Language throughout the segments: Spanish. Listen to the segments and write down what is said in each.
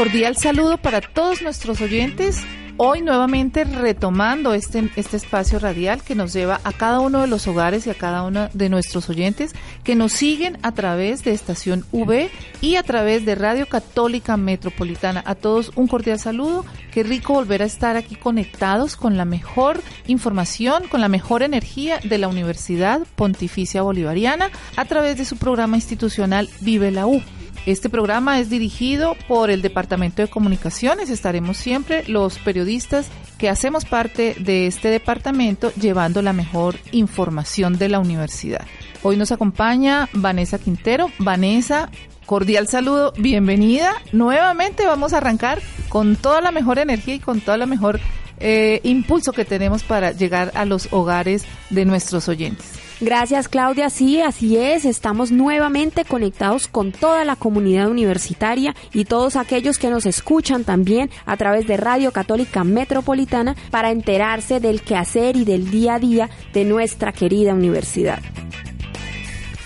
Cordial saludo para todos nuestros oyentes. Hoy nuevamente retomando este, este espacio radial que nos lleva a cada uno de los hogares y a cada uno de nuestros oyentes que nos siguen a través de Estación V y a través de Radio Católica Metropolitana. A todos un cordial saludo. Qué rico volver a estar aquí conectados con la mejor información, con la mejor energía de la Universidad Pontificia Bolivariana a través de su programa institucional Vive la U. Este programa es dirigido por el Departamento de Comunicaciones. Estaremos siempre los periodistas que hacemos parte de este departamento llevando la mejor información de la universidad. Hoy nos acompaña Vanessa Quintero. Vanessa, cordial saludo, bienvenida. Nuevamente vamos a arrancar con toda la mejor energía y con toda la mejor eh, impulso que tenemos para llegar a los hogares de nuestros oyentes. Gracias Claudia, sí, así es, estamos nuevamente conectados con toda la comunidad universitaria y todos aquellos que nos escuchan también a través de Radio Católica Metropolitana para enterarse del quehacer y del día a día de nuestra querida universidad.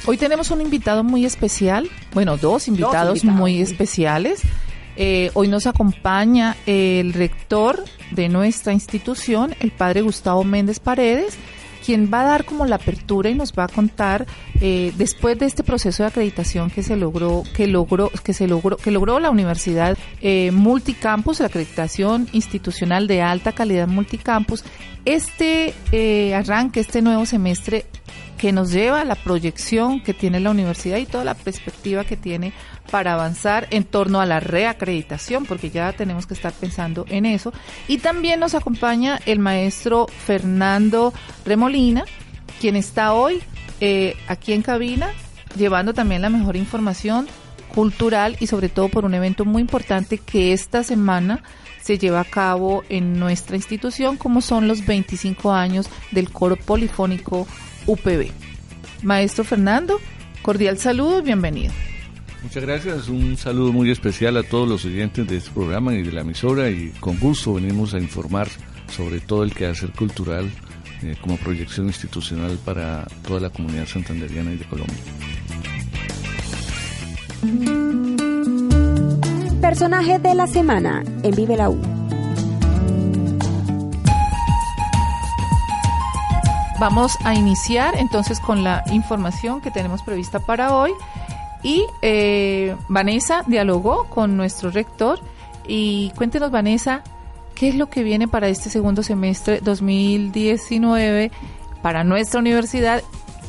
Hoy tenemos un invitado muy especial, bueno, dos invitados, muy especiales. Eh, hoy nos acompaña el rector de nuestra institución, el padre Gustavo Méndez Paredes, quien va a dar como la apertura y nos va a contar eh, después de este proceso de acreditación que se logró, que logró, que se logró, que logró la universidad eh, multicampus, la acreditación institucional de alta calidad multicampus. Este eh, arranque, este nuevo semestre que nos lleva a la proyección que tiene la universidad y toda la perspectiva que tiene para avanzar en torno a la reacreditación, porque ya tenemos que estar pensando en eso. Y también nos acompaña el maestro Fernando Remolina, quien está hoy eh, aquí en cabina llevando también la mejor información cultural y sobre todo por un evento muy importante que esta semana se lleva a cabo en nuestra institución, como son los 25 años del coro polifónico UPB. Maestro Fernando, cordial saludo y bienvenido. Muchas gracias, un saludo muy especial a todos los oyentes de este programa y de la emisora y con gusto venimos a informar sobre todo el quehacer cultural eh, como proyección institucional para toda la comunidad santanderiana y de Colombia. Personaje de la semana en Vive la U. Vamos a iniciar entonces con la información que tenemos prevista para hoy. Y eh, Vanessa dialogó con nuestro rector y cuéntenos, Vanessa, ¿qué es lo que viene para este segundo semestre 2019 para nuestra universidad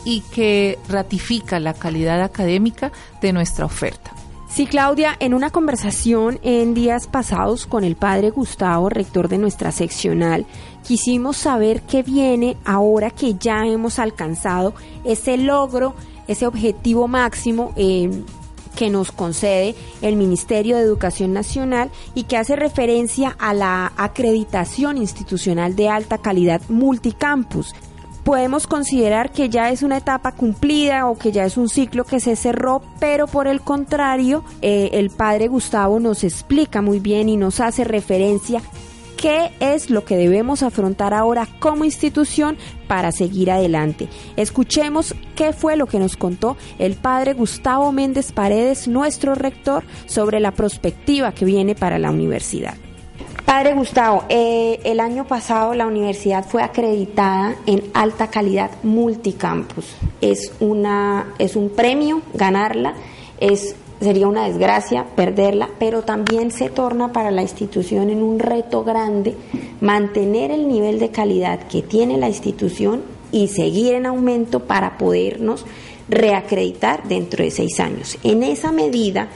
y que ratifica la calidad académica de nuestra oferta? Sí, Claudia, en una conversación en días pasados con el padre Gustavo, rector de nuestra seccional, quisimos saber qué viene ahora que ya hemos alcanzado ese logro ese objetivo máximo eh, que nos concede el Ministerio de Educación Nacional y que hace referencia a la acreditación institucional de alta calidad multicampus. Podemos considerar que ya es una etapa cumplida o que ya es un ciclo que se cerró, pero por el contrario, eh, el padre Gustavo nos explica muy bien y nos hace referencia qué es lo que debemos afrontar ahora como institución para seguir adelante. Escuchemos qué fue lo que nos contó el padre Gustavo Méndez Paredes, nuestro rector, sobre la perspectiva que viene para la universidad. Padre Gustavo, eh, el año pasado la universidad fue acreditada en alta calidad multicampus. Es, una, es un premio ganarla, es sería una desgracia perderla, pero también se torna para la institución en un reto grande mantener el nivel de calidad que tiene la institución y seguir en aumento para podernos reacreditar dentro de seis años. En esa medida,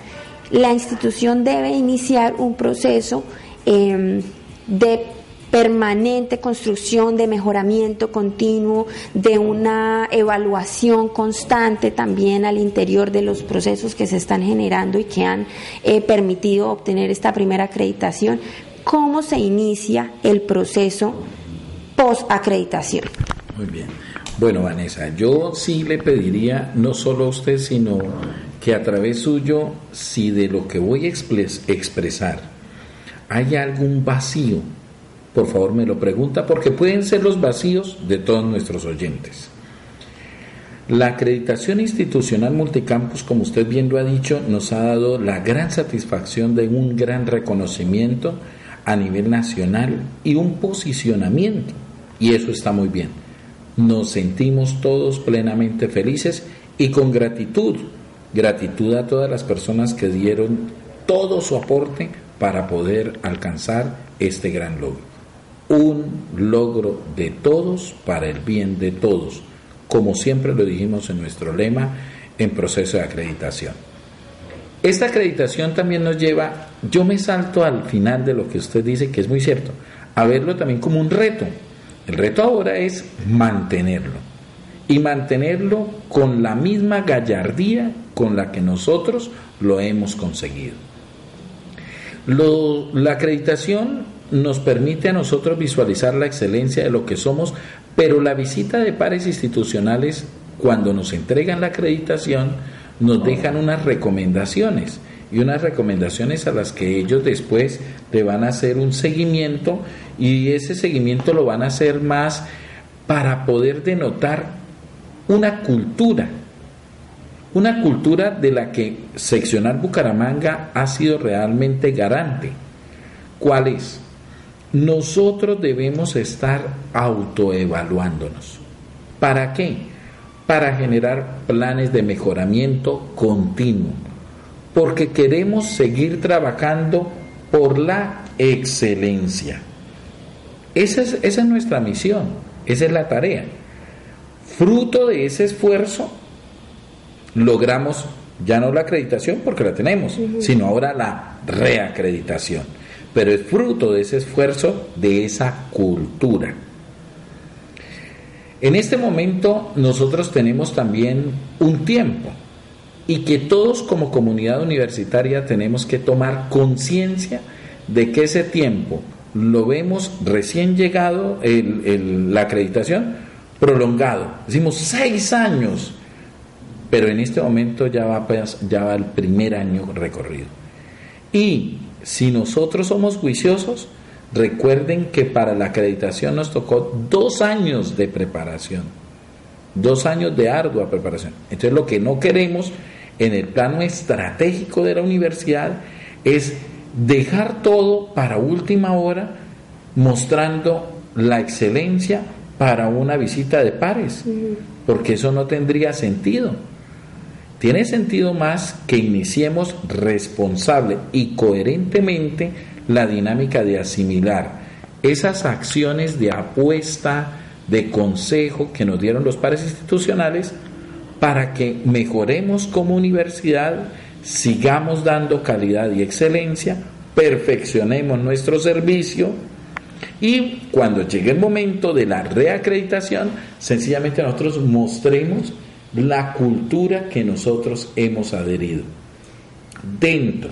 la institución debe iniciar un proceso em, de permanente construcción de mejoramiento continuo, de una evaluación constante también al interior de los procesos que se están generando y que han eh, permitido obtener esta primera acreditación. ¿Cómo se inicia el proceso post-acreditación? Muy bien. Bueno, Vanessa, yo sí le pediría, no solo a usted, sino que a través suyo, si de lo que voy a expresar hay algún vacío, por favor me lo pregunta, porque pueden ser los vacíos de todos nuestros oyentes. La acreditación institucional multicampus, como usted bien lo ha dicho, nos ha dado la gran satisfacción de un gran reconocimiento a nivel nacional y un posicionamiento, y eso está muy bien. Nos sentimos todos plenamente felices y con gratitud, gratitud a todas las personas que dieron todo su aporte para poder alcanzar este gran logro. Un logro de todos para el bien de todos, como siempre lo dijimos en nuestro lema en proceso de acreditación. Esta acreditación también nos lleva, yo me salto al final de lo que usted dice, que es muy cierto, a verlo también como un reto. El reto ahora es mantenerlo y mantenerlo con la misma gallardía con la que nosotros lo hemos conseguido la acreditación nos permite a nosotros visualizar la excelencia de lo que somos, pero la visita de pares institucionales, cuando nos entregan la acreditación, nos dejan unas recomendaciones y unas recomendaciones a las que ellos después le van a hacer un seguimiento y ese seguimiento lo van a hacer más para poder denotar una cultura una cultura de la que Seccional Bucaramanga ha sido realmente garante. ¿Cuál es? Nosotros debemos estar autoevaluándonos. ¿Para qué? Para generar planes de mejoramiento continuo. Porque queremos seguir trabajando por la excelencia. Esa es, esa es nuestra misión, esa es la tarea. Fruto de ese esfuerzo logramos ya no la acreditación porque la tenemos, sino ahora la reacreditación. Pero es fruto de ese esfuerzo, de esa cultura. En este momento nosotros tenemos también un tiempo y que todos como comunidad universitaria tenemos que tomar conciencia de que ese tiempo lo vemos recién llegado la acreditación prolongado. Decimos seis años pero en este momento ya va, ya va el primer año recorrido. Y si nosotros somos juiciosos, recuerden que para la acreditación nos tocó dos años de preparación, dos años de ardua preparación. Entonces lo que no queremos en el plano estratégico de la universidad es dejar todo para última hora mostrando la excelencia para una visita de pares, porque eso no tendría sentido. Tiene sentido más que iniciemos responsable y coherentemente la dinámica de asimilar esas acciones de apuesta, de consejo que nos dieron los pares institucionales para que mejoremos como universidad, sigamos dando calidad y excelencia, perfeccionemos nuestro servicio y cuando llegue el momento de la reacreditación, sencillamente nosotros mostremos la cultura que nosotros hemos adherido. Dentro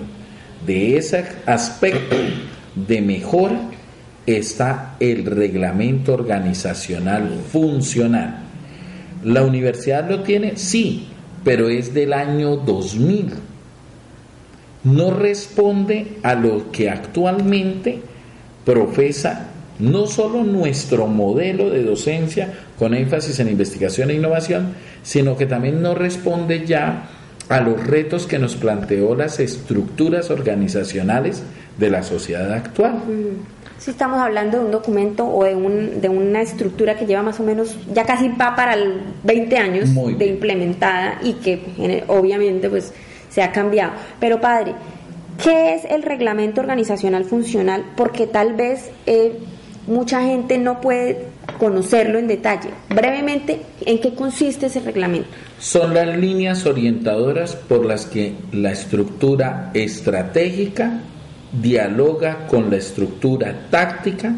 de ese aspecto de mejora está el reglamento organizacional funcional. ¿La universidad lo tiene? Sí, pero es del año 2000. No responde a lo que actualmente profesa no solo nuestro modelo de docencia con énfasis en investigación e innovación, sino que también no responde ya a los retos que nos planteó las estructuras organizacionales de la sociedad actual. Si estamos hablando de un documento o de, un, de una estructura que lleva más o menos, ya casi va para el 20 años de implementada y que obviamente pues se ha cambiado. Pero padre, ¿qué es el reglamento organizacional funcional? Porque tal vez eh, mucha gente no puede conocerlo en detalle. Brevemente, ¿en qué consiste ese reglamento? Son las líneas orientadoras por las que la estructura estratégica dialoga con la estructura táctica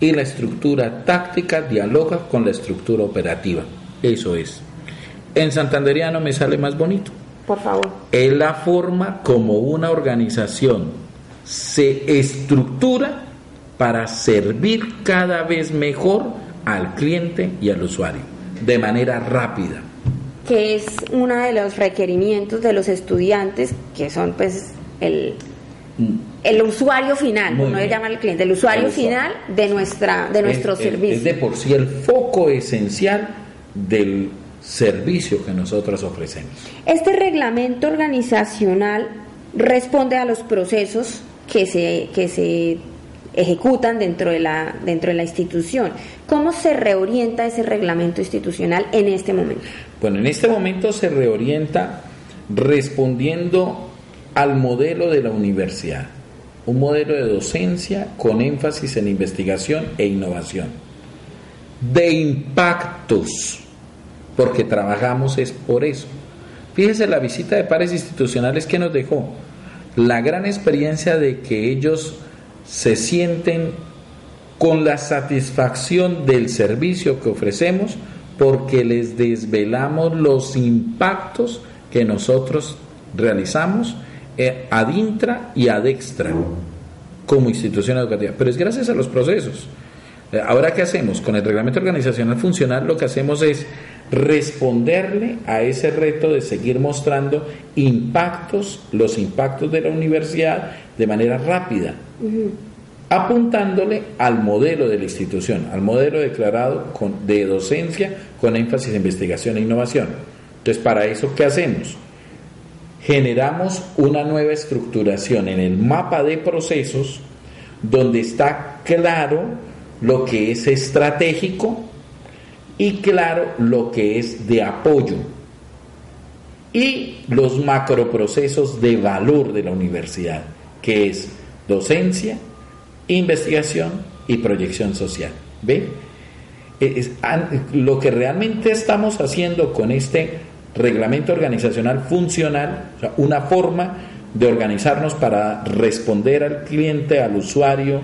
y la estructura táctica dialoga con la estructura operativa. Eso es. En santanderiano me sale más bonito. Por favor. Es la forma como una organización se estructura para servir cada vez mejor al cliente y al usuario, de manera rápida. Que es uno de los requerimientos de los estudiantes, que son pues el, mm. el usuario final, no le llama al cliente, el usuario final de nuestra de nuestro servicio. Es de por sí el foco esencial del servicio que nosotros ofrecemos. Este reglamento organizacional responde a los procesos que se, que se ejecutan dentro de, la, dentro de la institución. ¿Cómo se reorienta ese reglamento institucional en este momento? Bueno, en este momento se reorienta respondiendo al modelo de la universidad, un modelo de docencia con énfasis en investigación e innovación, de impactos porque trabajamos es por eso. Fíjese la visita de pares institucionales que nos dejó, la gran experiencia de que ellos se sienten con la satisfacción del servicio que ofrecemos porque les desvelamos los impactos que nosotros realizamos eh, ad intra y ad extra como institución educativa. Pero es gracias a los procesos. Eh, ahora, ¿qué hacemos? Con el reglamento organizacional funcional lo que hacemos es responderle a ese reto de seguir mostrando impactos, los impactos de la universidad de manera rápida, apuntándole al modelo de la institución, al modelo declarado de docencia con énfasis en investigación e innovación. Entonces, para eso, ¿qué hacemos? Generamos una nueva estructuración en el mapa de procesos donde está claro lo que es estratégico, y claro lo que es de apoyo y los macroprocesos de valor de la universidad, que es docencia, investigación y proyección social. ¿Ve? Es, lo que realmente estamos haciendo con este reglamento organizacional funcional, una forma de organizarnos para responder al cliente, al usuario,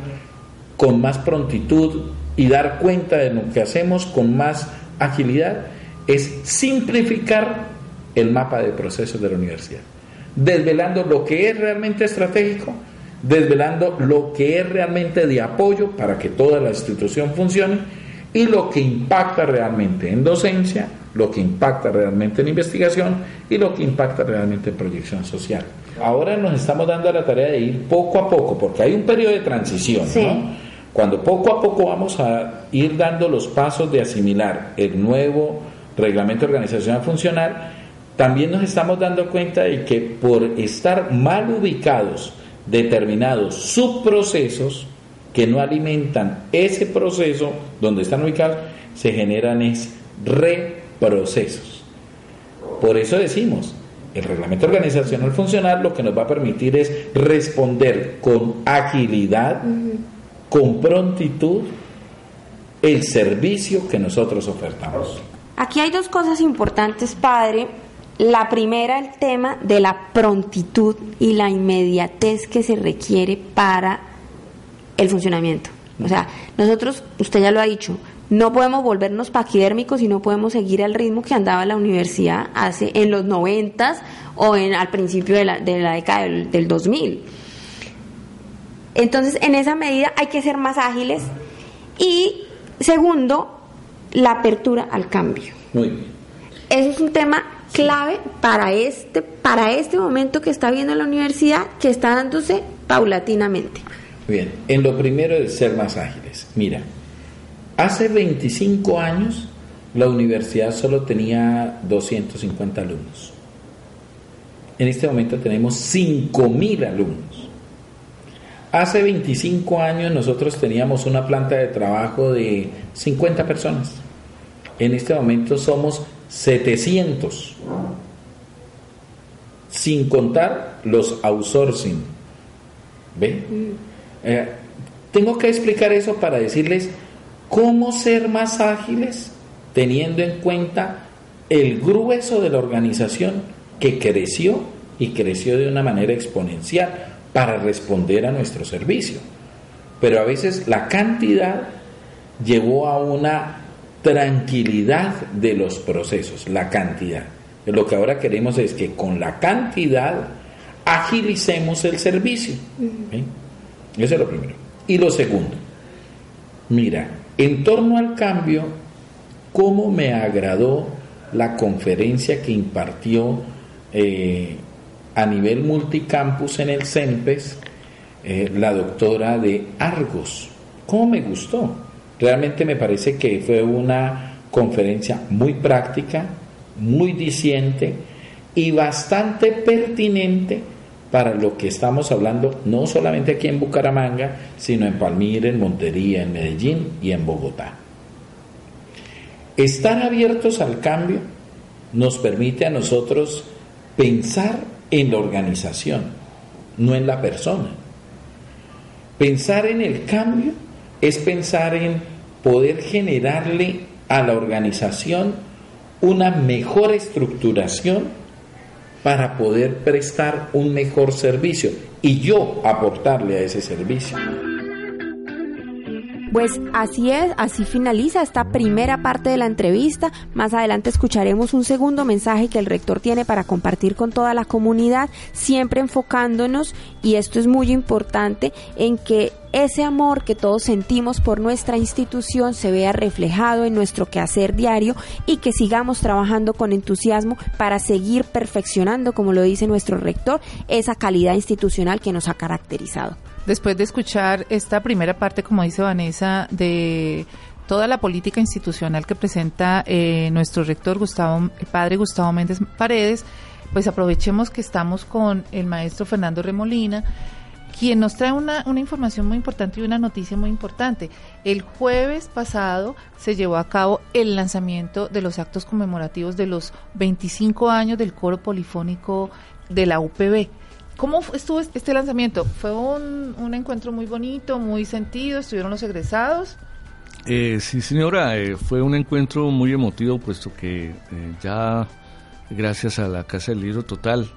con más prontitud, y dar cuenta de lo que hacemos con más agilidad es simplificar el mapa de procesos de la universidad, desvelando lo que es realmente estratégico, desvelando lo que es realmente de apoyo para que toda la institución funcione y lo que impacta realmente en docencia, lo que impacta realmente en investigación y lo que impacta realmente en proyección social. Ahora nos estamos dando la tarea de ir poco a poco, porque hay un periodo de transición, ¿no? Cuando poco a poco vamos a ir dando los pasos de asimilar el nuevo reglamento organizacional funcional, también nos estamos dando cuenta de que por estar mal ubicados determinados subprocesos que no alimentan ese proceso donde están ubicados, se generan es reprocesos. Por eso decimos, el reglamento organizacional funcional lo que nos va a permitir es responder con agilidad, con prontitud el servicio que nosotros ofertamos. Aquí hay dos cosas importantes, padre. La primera, el tema de la prontitud y la inmediatez que se requiere para el funcionamiento. O sea, nosotros, usted ya lo ha dicho, no podemos volvernos paquidérmicos y no podemos seguir el ritmo que andaba la universidad hace en los noventas o en, al principio de la, de la década del, del 2000 entonces, en esa medida hay que ser más ágiles. Y segundo, la apertura al cambio. Muy bien. Eso es un tema clave para este, para este momento que está viendo la universidad, que está dándose paulatinamente. Bien, en lo primero de ser más ágiles. Mira, hace 25 años la universidad solo tenía 250 alumnos. En este momento tenemos 5.000 alumnos. Hace 25 años nosotros teníamos una planta de trabajo de 50 personas. En este momento somos 700. Sin contar los outsourcing. ¿Ve? Mm. Eh, tengo que explicar eso para decirles cómo ser más ágiles teniendo en cuenta el grueso de la organización que creció y creció de una manera exponencial para responder a nuestro servicio. Pero a veces la cantidad llevó a una tranquilidad de los procesos, la cantidad. Lo que ahora queremos es que con la cantidad agilicemos el servicio. Eso es lo primero. Y lo segundo, mira, en torno al cambio, ¿cómo me agradó la conferencia que impartió eh, a nivel multicampus en el CEMPES eh, la doctora de Argos? ¿Cómo me gustó? Realmente me parece que fue una conferencia muy práctica, muy diciente y bastante pertinente para lo que estamos hablando, no solamente aquí en Bucaramanga, sino en Palmira, en Montería, en Medellín y en Bogotá. Estar abiertos al cambio nos permite a nosotros pensar en la organización, no en la persona. Pensar en el cambio es pensar en poder generarle a la organización una mejor estructuración para poder prestar un mejor servicio y yo aportarle a ese servicio. Pues así es, así finaliza esta primera parte de la entrevista. Más adelante escucharemos un segundo mensaje que el rector tiene para compartir con toda la comunidad, siempre enfocándonos, y esto es muy importante, en que ese amor que todos sentimos por nuestra institución se vea reflejado en nuestro quehacer diario y que sigamos trabajando con entusiasmo para seguir perfeccionando, como lo dice nuestro rector, esa calidad institucional que nos ha caracterizado después de escuchar esta primera parte, como dice Vanessa, de toda la política institucional que presenta eh, nuestro rector Gustavo, el padre Gustavo Méndez Paredes, pues aprovechemos que estamos con el maestro Fernando Remolina, quien nos trae una, una información muy importante y una noticia muy importante. El jueves pasado se llevó a cabo el lanzamiento de los actos conmemorativos de los 25 años del coro polifónico de la UPB. ¿Cómo estuvo este lanzamiento? ¿Fue un, encuentro muy bonito, muy sentido? ¿Estuvieron los egresados? Eh, sí, señora, eh, fue un encuentro muy emotivo, puesto que eh, ya gracias a la Casa del Libro Total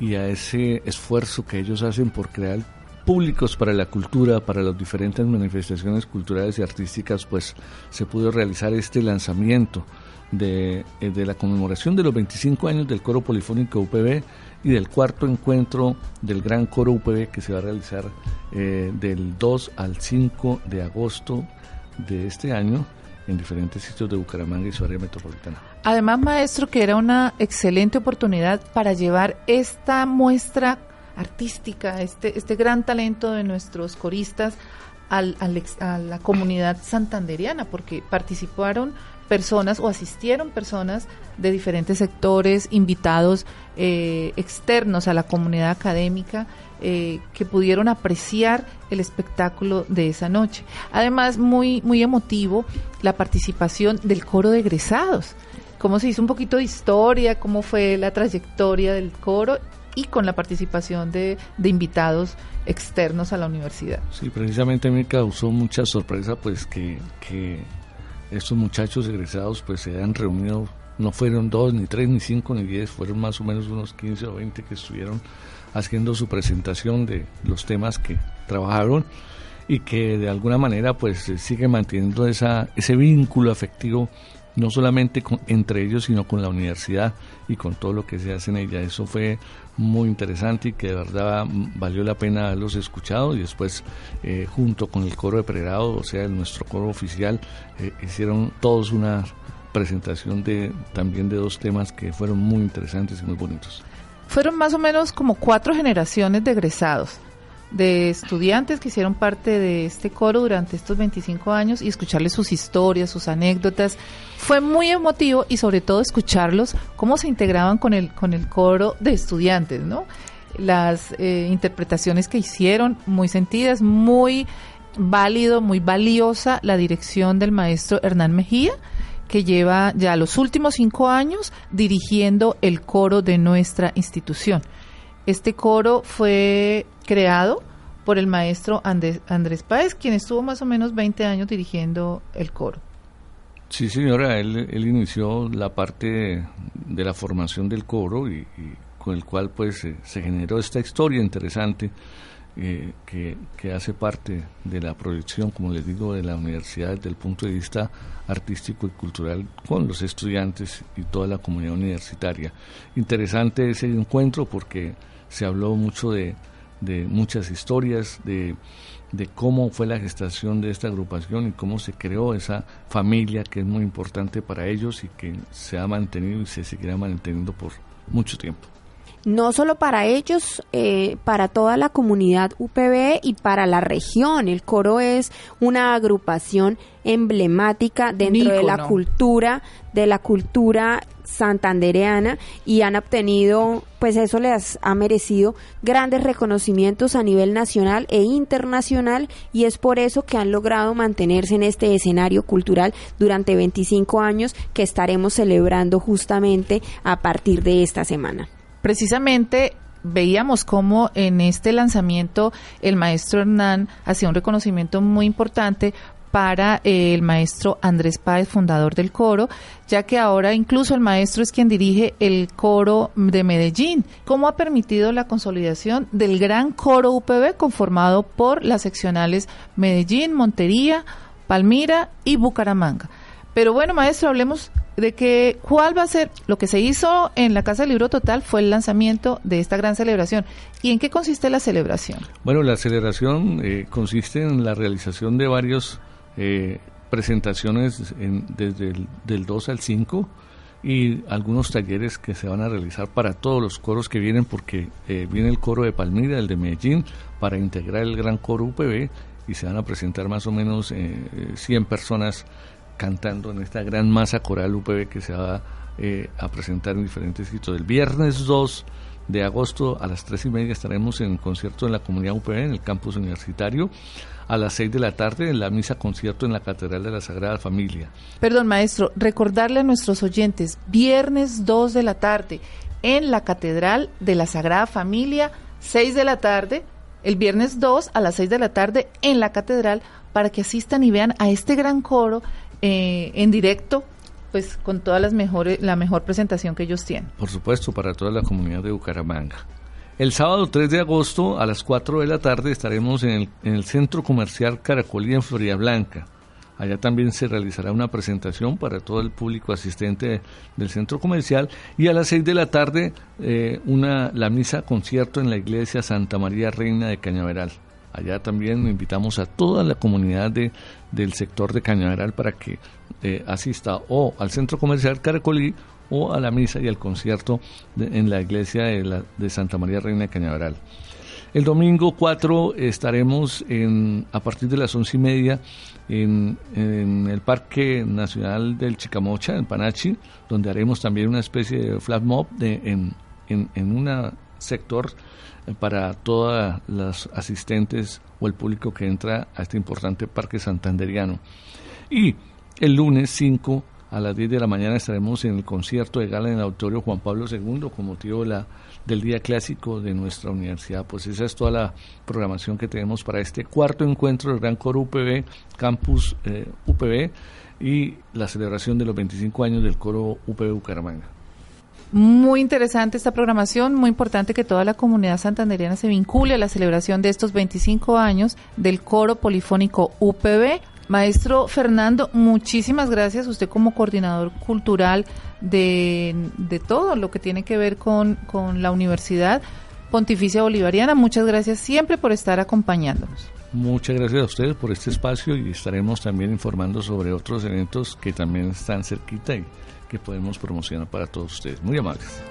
y a ese esfuerzo que ellos hacen por crear públicos para la cultura, para las diferentes manifestaciones culturales y artísticas, pues se pudo realizar este lanzamiento de, de la conmemoración de los 25 años del Coro Polifónico UPB y del cuarto encuentro del Gran Coro UPB que se va a realizar eh, del 2 al 5 de agosto de este año en diferentes sitios de Bucaramanga y su área metropolitana. Además, maestro, que era una excelente oportunidad para llevar esta muestra artística, este, este gran talento de nuestros coristas al, a la comunidad santanderiana, porque participaron personas o asistieron personas de diferentes sectores, invitados eh, externos a la comunidad académica eh, que pudieron apreciar el espectáculo de esa noche. Además, muy, muy emotivo la participación del coro de egresados. Cómo se hizo un poquito de historia, cómo fue la trayectoria del coro y con la participación de, de invitados externos a la universidad. Sí, precisamente me causó mucha sorpresa pues que, que estos muchachos egresados pues se han reunido, no fueron dos, ni tres, ni cinco, ni diez, fueron más o menos unos 15 o 20 que estuvieron haciendo su presentación de los temas que trabajaron y que de alguna manera pues sigue manteniendo esa, ese vínculo afectivo no solamente entre ellos, sino con la universidad y con todo lo que se hace en ella. Eso fue muy interesante y que de verdad valió la pena haberlos escuchado y después eh, junto con el coro de pregrado, o sea, nuestro coro oficial, eh, hicieron todos una presentación de también de dos temas que fueron muy interesantes y muy bonitos. Fueron más o menos como cuatro generaciones de egresados de estudiantes que hicieron parte de este coro durante estos 25 años y escucharles sus historias, sus anécdotas. Fue muy emotivo y sobre todo escucharlos cómo se integraban con el, con el coro de estudiantes, ¿no? Las eh, interpretaciones que hicieron, muy sentidas, muy válido, muy valiosa la dirección del maestro Hernán Mejía que lleva ya los últimos cinco años dirigiendo el coro de nuestra institución. Este coro fue creado por el maestro Andrés, Andrés Páez, quien estuvo más o menos 20 años dirigiendo el coro. Sí, señora, él, inició la parte de, la formación del coro y, con el cual pues se generó esta historia interesante eh, que, hace parte de la proyección, como les digo, de la universidad desde el punto de vista artístico y cultural con los estudiantes y toda la comunidad universitaria. Interesante ese encuentro porque se habló mucho de, de muchas historias, de, de cómo fue la gestación de esta agrupación y cómo se creó esa familia que es muy importante para ellos y que se ha mantenido y se seguirá manteniendo por mucho tiempo no solo para ellos, eh, para toda la comunidad UPB y para la región. El coro es una agrupación emblemática dentro de la cultura, de la cultura santandereana y han obtenido, pues eso les ha merecido grandes reconocimientos a nivel nacional e internacional y es por eso que han logrado mantenerse en este escenario cultural durante 25 años que estaremos celebrando justamente a partir de esta semana precisamente veíamos cómo en este lanzamiento el maestro Hernán hacía un reconocimiento muy importante para eh, el maestro Andrés Páez, fundador del coro, ya que ahora incluso el maestro es quien dirige el coro de Medellín. ¿Cómo ha permitido la consolidación del gran coro UPB conformado por las seccionales Medellín, Montería, Palmira y Bucaramanga? Pero bueno, maestro, hablemos de que cuál va a ser lo que se hizo en la Casa del Libro Total fue el lanzamiento de esta gran celebración. ¿Y en qué consiste la celebración? Bueno, la celebración eh, consiste en la realización de varias eh, presentaciones desde el del 2 al 5 y algunos talleres que se van a realizar para todos los coros que vienen porque eh, viene el coro de Palmira, el de Medellín, para integrar el gran coro UPB y se van a presentar más o menos 100 personas cantando en esta gran masa coral UPB que se va eh, a presentar en diferentes sitios. El viernes 2 de agosto a las 3 y media estaremos en concierto en la comunidad UPB, en el campus universitario. A las 6 de la tarde en la misa concierto en la Catedral de la Sagrada Familia. Perdón, maestro, recordarle a nuestros oyentes, viernes 2 de la tarde en la Catedral de la Sagrada Familia, 6 de la tarde, el viernes 2 a las 6 de la tarde en la Catedral para que asistan y vean a este gran coro eh, en directo, pues con todas las mejores, la mejor presentación que ellos tienen. Por supuesto, para toda la comunidad de Bucaramanga. El sábado 3 de agosto a las 4 de la tarde estaremos en el, en el Centro Comercial Caracolí en Florida Blanca. Allá también se realizará una presentación para todo el público asistente del centro comercial y a las 6 de la tarde eh, una, la misa concierto en la iglesia Santa María Reina de Cañaveral. Allá también invitamos a toda la comunidad de, del sector de Cañaveral para que eh, asista o al centro comercial Caracolí o a la misa y al concierto en la iglesia de, Santa María Reina de Cañaveral. El domingo 4 estaremos a partir de las once y media en, el Parque Nacional del Chicamocha, en Panachi, donde haremos también una especie de flat mob en, en, en un sector para todas las asistentes o el público que entra a este importante parque santanderiano. Y el lunes 5 a las 10 de la mañana estaremos en el concierto de gala en el Auditorio Juan Pablo II con motivo la, del Día Clásico de nuestra universidad. Pues esa es toda la programación que tenemos para este cuarto encuentro del Gran Coro UPB, Campus eh, UPB y la celebración de los 25 años del Coro UPB Bucaramanga. Muy interesante esta programación, muy importante que toda la comunidad santanderiana se vincule a la celebración de estos 25 años del coro polifónico UPB. Maestro Fernando, muchísimas gracias. Usted como coordinador cultural de, de todo lo que tiene que ver con, con la Universidad Pontificia Bolivariana, muchas gracias siempre por estar acompañándonos. Muchas gracias a ustedes por este espacio y estaremos también informando sobre otros eventos que también están cerquita y que podemos promocionar para todos ustedes. Muy amables.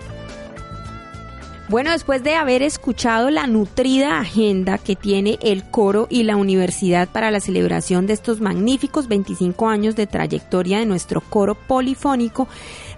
Bueno, después de haber escuchado la nutrida agenda que tiene el coro y la universidad para la celebración de estos magníficos 25 años de trayectoria de nuestro coro polifónico,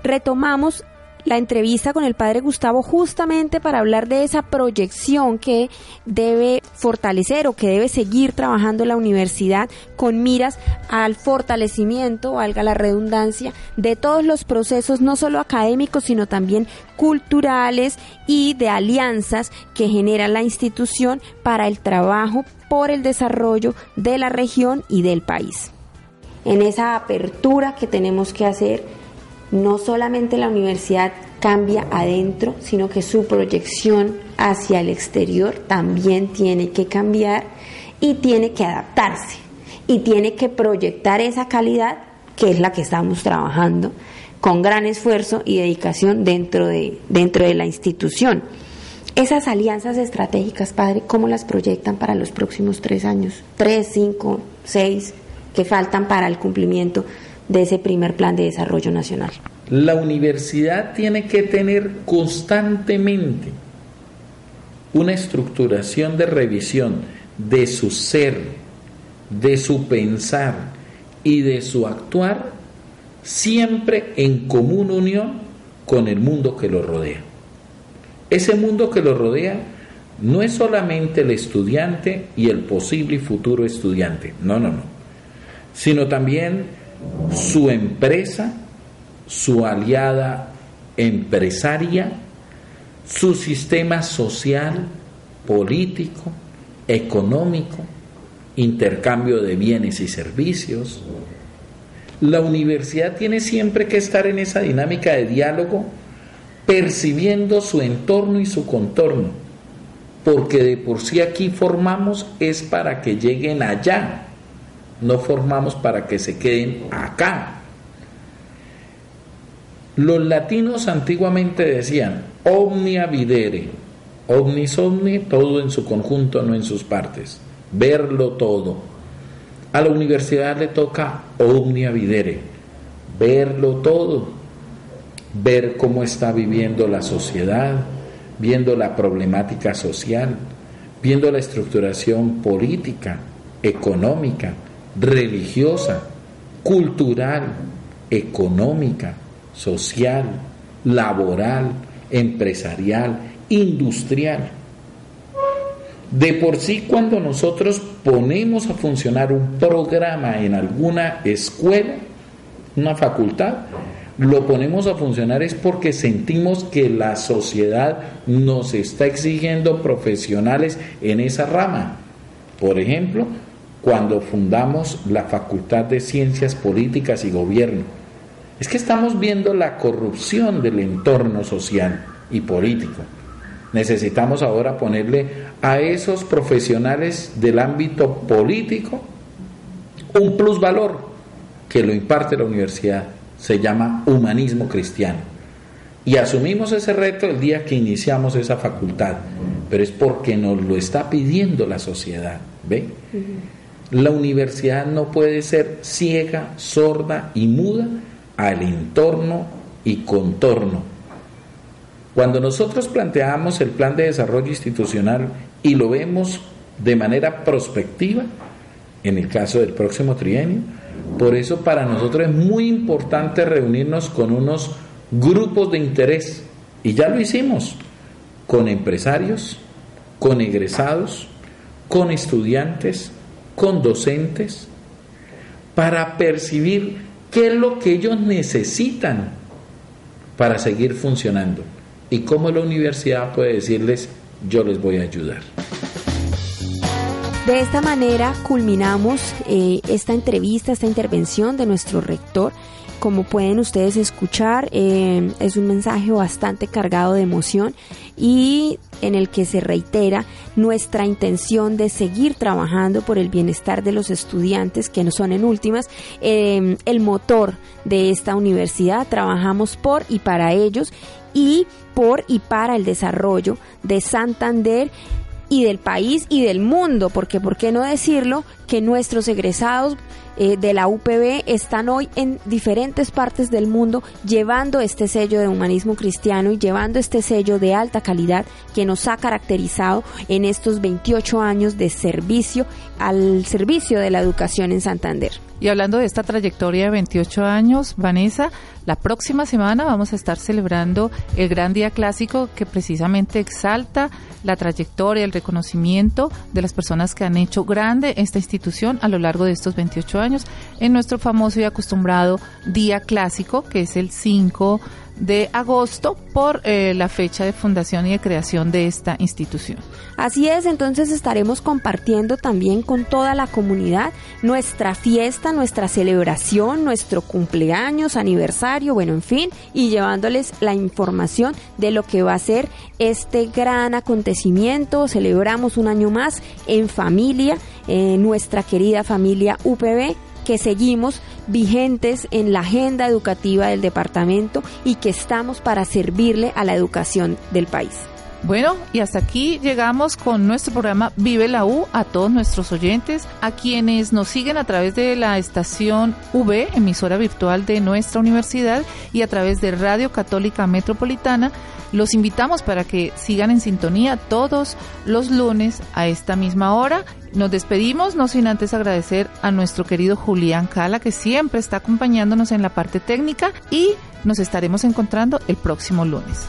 retomamos la entrevista con el padre Gustavo justamente para hablar de esa proyección que debe fortalecer o que debe seguir trabajando la universidad con miras al fortalecimiento, valga la redundancia, de todos los procesos, no solo académicos, sino también culturales y de alianzas que genera la institución para el trabajo por el desarrollo de la región y del país. En esa apertura que tenemos que hacer no solamente la universidad cambia adentro, sino que su proyección hacia el exterior también tiene que cambiar y tiene que adaptarse y tiene que proyectar esa calidad que es la que estamos trabajando con gran esfuerzo y dedicación dentro de, dentro de la institución. Esas alianzas estratégicas, padre, ¿cómo las proyectan para los próximos tres años? Tres, cinco, seis, que faltan para el cumplimiento de ese primer plan de desarrollo nacional. La universidad tiene que tener constantemente una estructuración de revisión de su ser, de su pensar y de su actuar, siempre en común unión con el mundo que lo rodea. Ese mundo que lo rodea no es solamente el estudiante y el posible futuro estudiante, no, no, no, sino también su empresa, su aliada empresaria, su sistema social, político, económico, intercambio de bienes y servicios. La universidad tiene siempre que estar en esa dinámica de diálogo, percibiendo su entorno y su contorno, porque de por sí aquí formamos es para que lleguen allá, no formamos para que se queden acá. Los latinos antiguamente decían omnia videre, omnis omni, todo en su conjunto, no en sus partes, verlo todo. A la universidad le toca omnia videre, verlo todo, ver cómo está viviendo la sociedad, viendo la problemática social, viendo la estructuración política, económica, religiosa, cultural, económica, social, laboral, empresarial, industrial. De por sí, cuando nosotros ponemos a funcionar un programa en alguna escuela, una facultad, lo ponemos a funcionar es porque sentimos que la sociedad nos está exigiendo profesionales en esa rama. Por ejemplo, cuando fundamos la Facultad de Ciencias Políticas y Gobierno. Es que estamos viendo la corrupción del entorno social y político. Necesitamos ahora ponerle a esos profesionales del ámbito político un plusvalor que lo imparte la universidad. Se llama humanismo cristiano. Y asumimos ese reto el día que iniciamos esa facultad, pero es porque nos lo está pidiendo la sociedad. ¿Ve? La universidad no puede ser ciega, sorda y muda al entorno y contorno. Cuando nosotros planteamos el plan de desarrollo institucional y lo vemos de manera prospectiva, en el caso del próximo trienio, por eso para nosotros es muy importante reunirnos con unos grupos de interés, y ya lo hicimos, con empresarios, con egresados, con estudiantes, con docentes para percibir qué es lo que ellos necesitan para seguir funcionando y cómo la universidad puede decirles yo les voy a ayudar. De esta manera culminamos eh, esta entrevista, esta intervención de nuestro rector como pueden ustedes escuchar, eh, es un mensaje bastante cargado de emoción y en el que se reitera nuestra intención de seguir trabajando por el bienestar de los estudiantes, que no son en últimas eh, el motor de esta universidad. Trabajamos por y para ellos y por y para el desarrollo de Santander y del país y del mundo, porque por qué no decirlo que nuestros egresados eh, de la UPB están hoy en diferentes partes del mundo llevando este sello de humanismo cristiano y llevando este sello de alta calidad que nos ha caracterizado en estos 28 años de servicio al servicio de la educación en Santander. Y hablando de esta trayectoria de 28 años, Vanessa, la próxima semana vamos a estar celebrando el gran día clásico que precisamente exalta la trayectoria, el reconocimiento de las personas que han hecho grande esta institución a lo largo de estos 28 años en nuestro famoso y acostumbrado día clásico, que es el 5 de agosto por eh, la fecha de fundación y de creación de esta institución. Así es, entonces estaremos compartiendo también con toda la comunidad nuestra fiesta, nuestra celebración, nuestro cumpleaños, aniversario, bueno, en fin, y llevándoles la información de lo que va a ser este gran acontecimiento. Celebramos un año más en familia, en nuestra querida familia UPB que seguimos vigentes en la agenda educativa del departamento y que estamos para servirle a la educación del país. Bueno, y hasta aquí llegamos con nuestro programa Vive la U a todos nuestros oyentes, a quienes nos siguen a través de la estación V, emisora virtual de nuestra universidad, y a través de Radio Católica Metropolitana. Los invitamos para que sigan en sintonía todos los lunes a esta misma hora. Nos despedimos, no sin antes agradecer a nuestro querido Julián Cala, que siempre está acompañándonos en la parte técnica, y nos estaremos encontrando el próximo lunes.